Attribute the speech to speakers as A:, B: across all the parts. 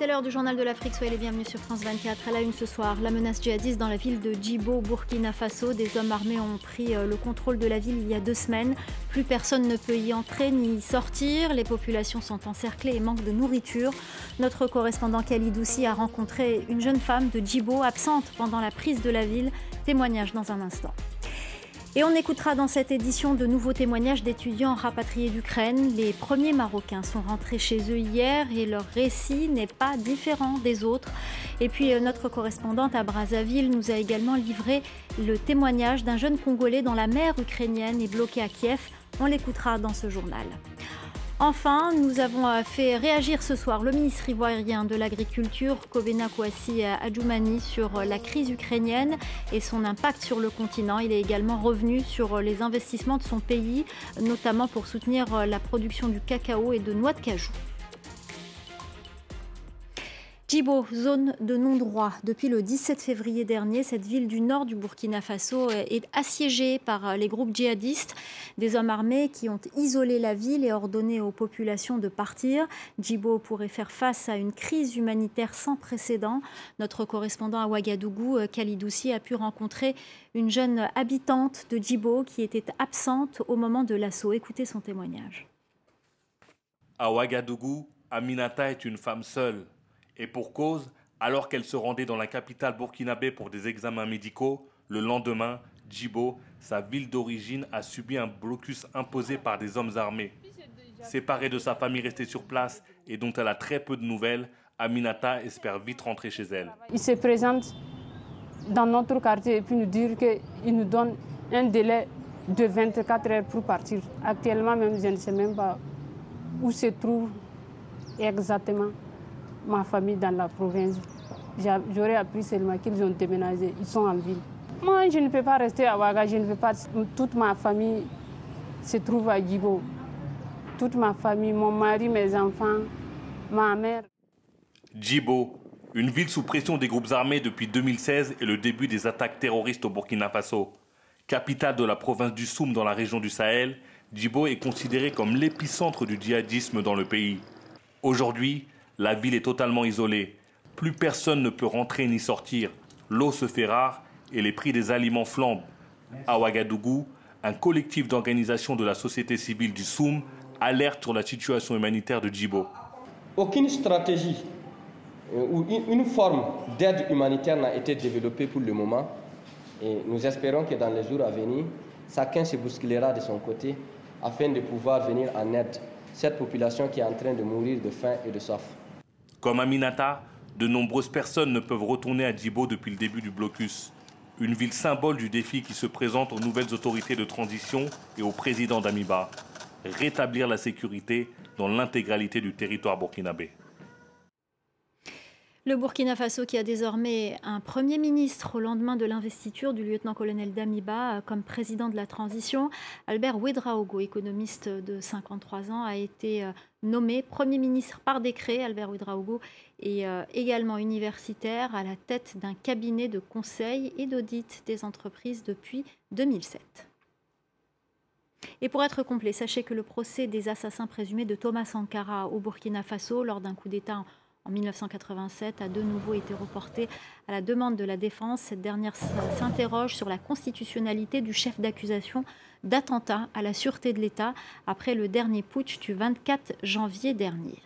A: C'est l'heure du journal de l'Afrique. Soyez les bienvenus sur France 24. À la une ce soir, la menace djihadiste dans la ville de Djibo, Burkina Faso. Des hommes armés ont pris euh, le contrôle de la ville il y a deux semaines. Plus personne ne peut y entrer ni y sortir. Les populations sont encerclées et manquent de nourriture. Notre correspondant Khalid a rencontré une jeune femme de Djibo absente pendant la prise de la ville. Témoignage dans un instant. Et on écoutera dans cette édition de nouveaux témoignages d'étudiants rapatriés d'Ukraine. Les premiers Marocains sont rentrés chez eux hier et leur récit n'est pas différent des autres. Et puis euh, notre correspondante à Brazzaville nous a également livré le témoignage d'un jeune Congolais dans la mer ukrainienne et bloqué à Kiev. On l'écoutera dans ce journal. Enfin, nous avons euh, fait réagir ce soir le ministre ivoirien de l'Agriculture, Kovena Kouassi Adjoumani, sur euh, la crise ukrainienne et son impact sur le continent. Il est également revenu sur euh, les investissements de son pays, notamment pour soutenir la production du cacao et de noix de cajou. Djibo, zone de non-droit. Depuis le 17 février dernier, cette ville du nord du Burkina Faso est assiégée par les groupes djihadistes, des hommes armés qui ont isolé la ville et ordonné aux populations de partir. Djibo pourrait faire face à une crise humanitaire sans précédent. Notre correspondant à Ouagadougou, Khalidoussi, a pu rencontrer une jeune habitante de Djibo qui était absente au moment de l'assaut. Écoutez son témoignage.
B: À Ouagadougou, Aminata est une femme seule et pour cause, alors qu'elle se rendait dans la capitale burkinabé pour des examens médicaux, le lendemain, Djibo, sa ville d'origine, a subi un blocus imposé par des hommes armés. Séparée de sa famille restée sur place et dont elle a très peu de nouvelles, Aminata espère vite rentrer chez elle.
C: Il se présente dans notre quartier et puis nous dire qu'il nous donne un délai de 24 heures pour partir. Actuellement, même, je ne sais même pas où se trouve exactement ma famille dans la province. J'aurais appris seulement qu'ils ont déménagé, ils sont en ville. Moi, je ne peux pas rester à Ouaga, je ne peux pas. Toute ma famille se trouve à Djibo. Toute ma famille, mon mari, mes enfants, ma mère.
B: Djibo, une ville sous pression des groupes armés depuis 2016 et le début des attaques terroristes au Burkina Faso. Capitale de la province du Soum dans la région du Sahel, Djibo est considéré comme l'épicentre du djihadisme dans le pays. Aujourd'hui, la ville est totalement isolée. Plus personne ne peut rentrer ni sortir. L'eau se fait rare et les prix des aliments flambent. À Ouagadougou, un collectif d'organisation de la société civile du Soum alerte sur la situation humanitaire de Djibo.
D: Aucune stratégie euh, ou une forme d'aide humanitaire n'a été développée pour le moment. Et nous espérons que dans les jours à venir, chacun se bousculera de son côté afin de pouvoir venir en aide cette population qui est en train de mourir de faim et de soif.
B: Comme Aminata, de nombreuses personnes ne peuvent retourner à Djibo depuis le début du blocus. Une ville symbole du défi qui se présente aux nouvelles autorités de transition et au président d'Amiba. Rétablir la sécurité dans l'intégralité du territoire burkinabé.
A: Le Burkina Faso qui a désormais un Premier ministre au lendemain de l'investiture du lieutenant-colonel Damiba comme président de la transition. Albert Ouedraogo, économiste de 53 ans, a été euh, nommé Premier ministre par décret. Albert Ouedraogo est euh, également universitaire à la tête d'un cabinet de conseil et d'audit des entreprises depuis 2007. Et pour être complet, sachez que le procès des assassins présumés de Thomas Sankara au Burkina Faso lors d'un coup d'État en 1987 a de nouveau été reporté à la demande de la défense. Cette dernière s'interroge sur la constitutionnalité du chef d'accusation d'attentat à la sûreté de l'État après le dernier putsch du 24 janvier dernier.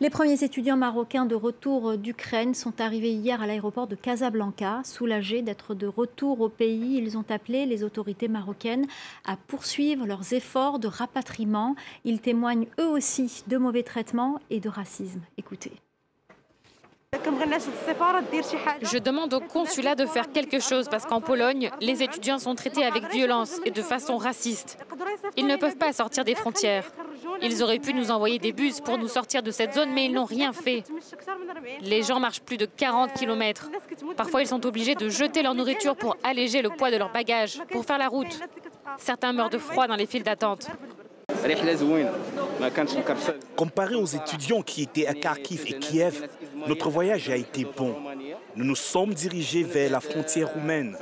A: Les premiers étudiants marocains de retour d'Ukraine sont arrivés hier à l'aéroport de Casablanca. Soulagés d'être de retour au pays, ils ont appelé les autorités marocaines à poursuivre leurs efforts de rapatriement. Ils témoignent eux aussi de mauvais traitements et de racisme. Écoutez.
E: Je demande au consulat de faire quelque chose parce qu'en Pologne, les étudiants sont traités avec violence et de façon raciste. Ils ne peuvent pas sortir des frontières. Ils auraient pu nous envoyer des bus pour nous sortir de cette zone, mais ils n'ont rien fait. Les gens marchent plus de 40 km. Parfois, ils sont obligés de jeter leur nourriture pour alléger le poids de leurs bagages, pour faire la route. Certains meurent de froid dans les files d'attente.
F: Comparé aux étudiants qui étaient à Kharkiv et Kiev, notre voyage a été bon. Nous nous sommes dirigés vers la frontière roumaine.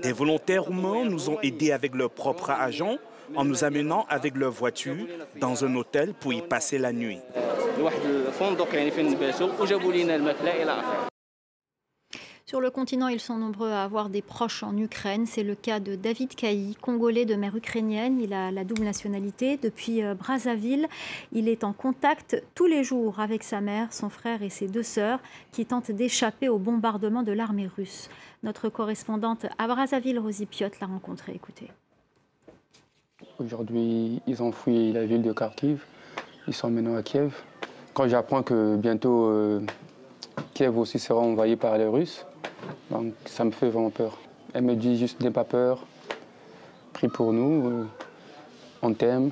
F: Des volontaires roumains nous ont aidés avec leurs propres agents en nous amenant avec leur voiture dans un hôtel pour y passer la nuit.
A: Sur le continent, ils sont nombreux à avoir des proches en Ukraine. C'est le cas de David Kaï, congolais de mère ukrainienne. Il a la double nationalité. Depuis euh, Brazzaville, il est en contact tous les jours avec sa mère, son frère et ses deux sœurs qui tentent d'échapper au bombardement de l'armée russe. Notre correspondante à Brazzaville, Rosie Piot, l'a rencontré. Écoutez.
G: Aujourd'hui, ils ont fui la ville de Kharkiv. Ils sont maintenant à Kiev. Quand j'apprends que bientôt euh, Kiev aussi sera envahi par les Russes, ça me fait vraiment peur. Elle me dit juste n'aie pas peur, prie pour nous, euh, on t'aime,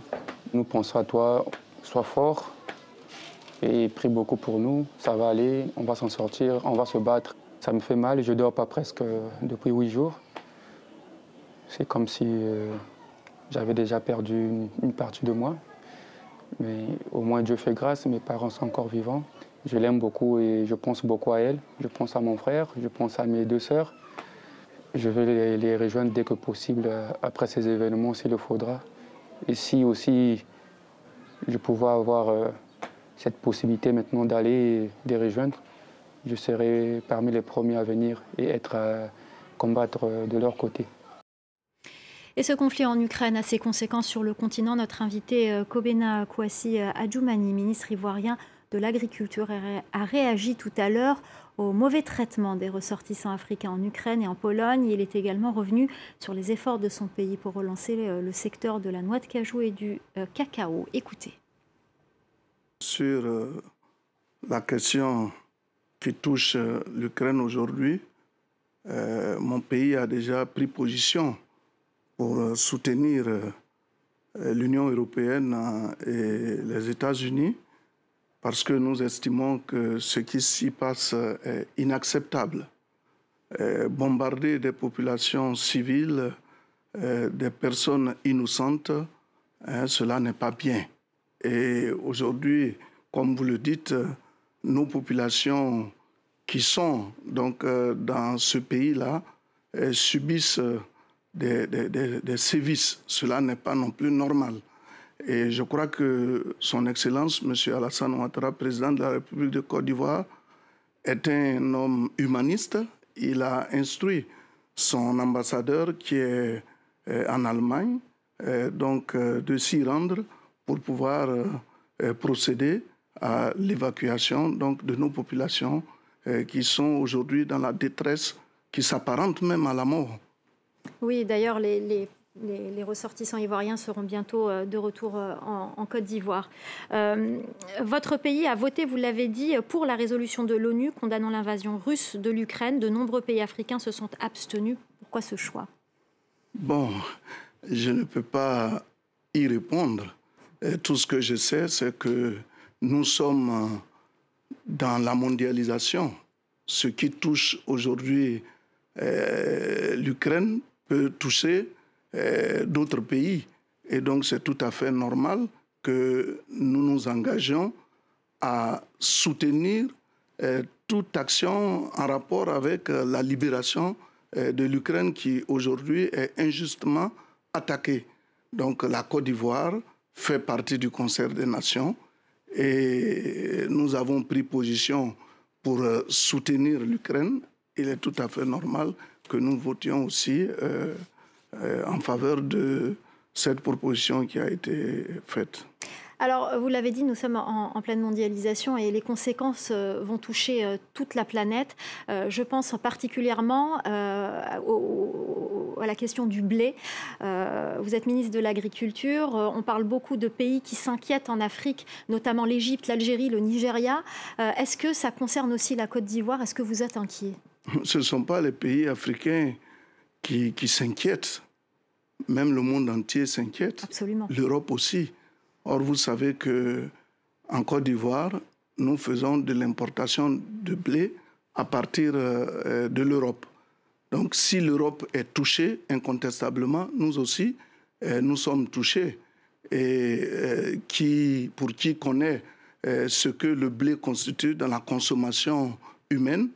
G: nous pensons à toi, sois fort et prie beaucoup pour nous, ça va aller, on va s'en sortir, on va se battre. Ça me fait mal, je dors pas presque depuis huit jours. C'est comme si euh, j'avais déjà perdu une, partie de moi. Mais au moins Dieu fait grâce, mes parents sont encore vivants. Je l'aime beaucoup et je pense beaucoup à elle. Je pense à mon frère, je pense à mes deux sœurs. Je vais les, rejoindre dès que possible euh, après ces événements s'il le faudra. Et si aussi je pouvais avoir euh, cette possibilité maintenant d'aller les rejoindre, je serai parmi les premiers à venir et être à combattre euh, de leur côté.
A: Et ce conflit en Ukraine a ses conséquences sur le continent. Notre invité Kobena Kouassi Adjoumani, ministre ivoirien de l'Agriculture a réagi tout à l'heure au mauvais traitement des ressortissants africains en Ukraine et en Pologne. Il est également revenu sur les efforts de son pays pour relancer le secteur de la noix de cajou et du euh, cacao. Écoutez.
H: Sur euh, la question qui touche euh, l'Ukraine aujourd'hui, mon pays a déjà pris position pour soutenir l'Union européenne et les États-Unis parce que nous estimons que ce qui s'y passe est inacceptable. Euh, bombarder des populations civiles, euh, des personnes innocentes, hein, cela n'est pas bien. Et aujourd'hui, comme vous le dites, nos populations qui sont donc euh, dans ce pays-là subissent des, des sévices. Cela n'est pas non plus normal. Et je crois que Son Excellence, M. Alassane Ouattara, président de la République de Côte d'Ivoire, est un homme humaniste. Il a instruit son ambassadeur qui est euh, en Allemagne, euh, donc euh, de s'y rendre pour pouvoir procéder à l'évacuation donc de nos populations qui sont aujourd'hui dans la détresse qui s'apparente même à la mort.
A: Oui, d'ailleurs, les, ressortissants ivoiriens seront bientôt euh, de retour euh, en, Côte d'Ivoire. Euh, votre pays a voté, vous l'avez dit, pour la résolution de l'ONU condamnant l'invasion russe de l'Ukraine. De nombreux pays africains se sont abstenus. Pourquoi ce choix?
H: Bon, je ne peux pas y répondre. tout ce que je sais, c'est que nous sommes dans la mondialisation. Ce qui touche aujourd'hui l'Ukraine peut toucher euh, d'autres pays. Et donc c'est tout à fait normal que nous nous engagions à soutenir euh, toute action en rapport avec euh, la libération de l'Ukraine qui aujourd'hui est injustement attaquée. Donc la Côte d'Ivoire fait partie du concert des nations et nous avons pris position pour soutenir l'Ukraine. Il est tout à fait normal que nous votions aussi euh, en faveur de cette proposition qui a été faite.
A: Alors, vous l'avez dit, nous sommes en, pleine mondialisation et les conséquences euh, vont toucher euh, toute la planète. je pense particulièrement à la question du blé. vous êtes ministre de l'Agriculture. On parle beaucoup de pays qui s'inquiètent en Afrique, notamment l'Égypte, l'Algérie, le Nigeria. Est-ce que ça concerne aussi la Côte d'Ivoire? Est-ce que vous êtes inquiet?
H: Ce ne sont pas les pays africains qui, qui s'inquiètent. Même le monde entier s'inquiète.
A: Absolument.
H: L'Europe aussi. Or, vous savez que en Côte d'Ivoire, nous faisons de l'importation de blé à partir euh, de l'Europe. Donc, si l'Europe est touchée, incontestablement, nous aussi, euh, nous sommes touchés. Et euh, qui, pour qui connaît ce que le blé constitue dans la consommation humaine,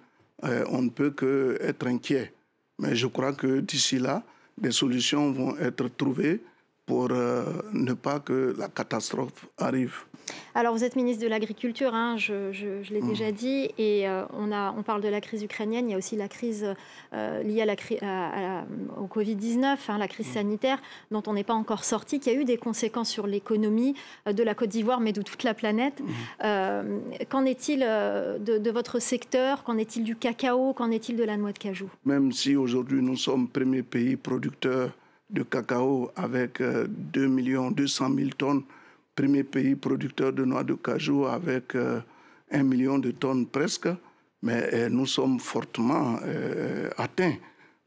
H: on ne peut qu'être inquiet. Mais je crois que d'ici là, des solutions vont être trouvées pour euh, ne pas que la catastrophe arrive.
A: Alors, vous êtes ministre de l'Agriculture, hein, je, l'ai mmh. déjà dit, et euh, on, a, on parle de la crise ukrainienne, il y a aussi la crise euh, liée à la, au Covid-19, hein, la crise mmh. sanitaire, dont on n'est pas encore sorti, qui a eu des conséquences sur l'économie euh, de la Côte d'Ivoire, mais de toute la planète. Mmh. qu'en est-il de, de, votre secteur? Qu'en est-il du cacao? Qu'en est-il de la noix de cajou?
H: Même si aujourd'hui nous sommes premier pays producteur de cacao avec 2 200 000 tonnes premier pays producteur de noix de cajou avec euh, un million de tonnes presque, mais euh, nous sommes fortement euh, atteints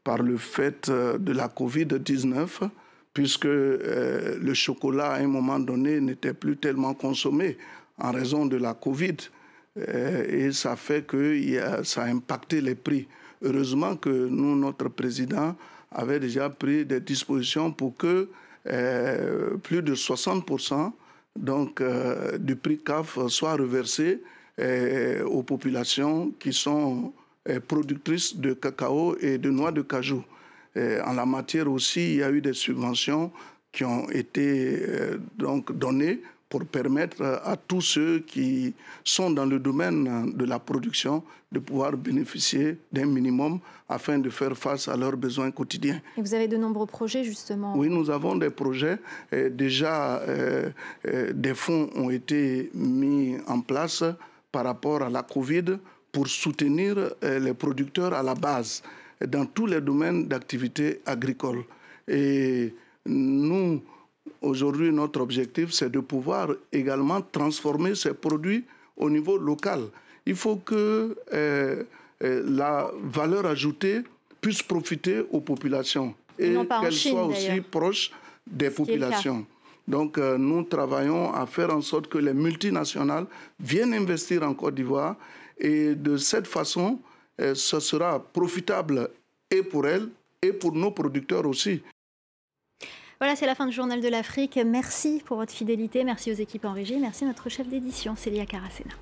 H: par le fait de la Covid-19, puisque le chocolat, à un moment donné, n'était plus tellement consommé en raison de la Covid. et ça fait que ça a impacté les prix. Heureusement que nous, notre président, avait déjà pris des dispositions pour que plus de 60 donc, euh, du prix CAF soit reversé euh, aux populations qui sont euh, productrices de cacao et de noix de cajou. en la matière aussi, il y a eu des subventions qui ont été donc données pour permettre à tous ceux qui sont dans le domaine de la production de pouvoir bénéficier d'un minimum afin de faire face à leurs besoins quotidiens.
A: Et vous avez de nombreux projets justement
H: Oui, nous avons des projets. déjà, euh, euh, des fonds ont été mis en place par rapport à la Covid pour soutenir euh, les producteurs à la base dans tous les domaines d'activité agricole. Et nous, Aujourd'hui, notre objectif, c'est de pouvoir également transformer ces produits au niveau local. Il faut que euh, euh, la valeur ajoutée puisse profiter aux populations et qu'elle soit aussi proche des populations. Donc, euh, nous travaillons à faire en sorte que les multinationales viennent investir en Côte d'Ivoire et de cette façon, ce sera profitable et pour elles et pour nos producteurs aussi.
A: Voilà, c'est la fin du Journal de l'Afrique. Merci pour votre fidélité. Merci aux équipes en régie. Merci à notre chef d'édition, Célia Caracena.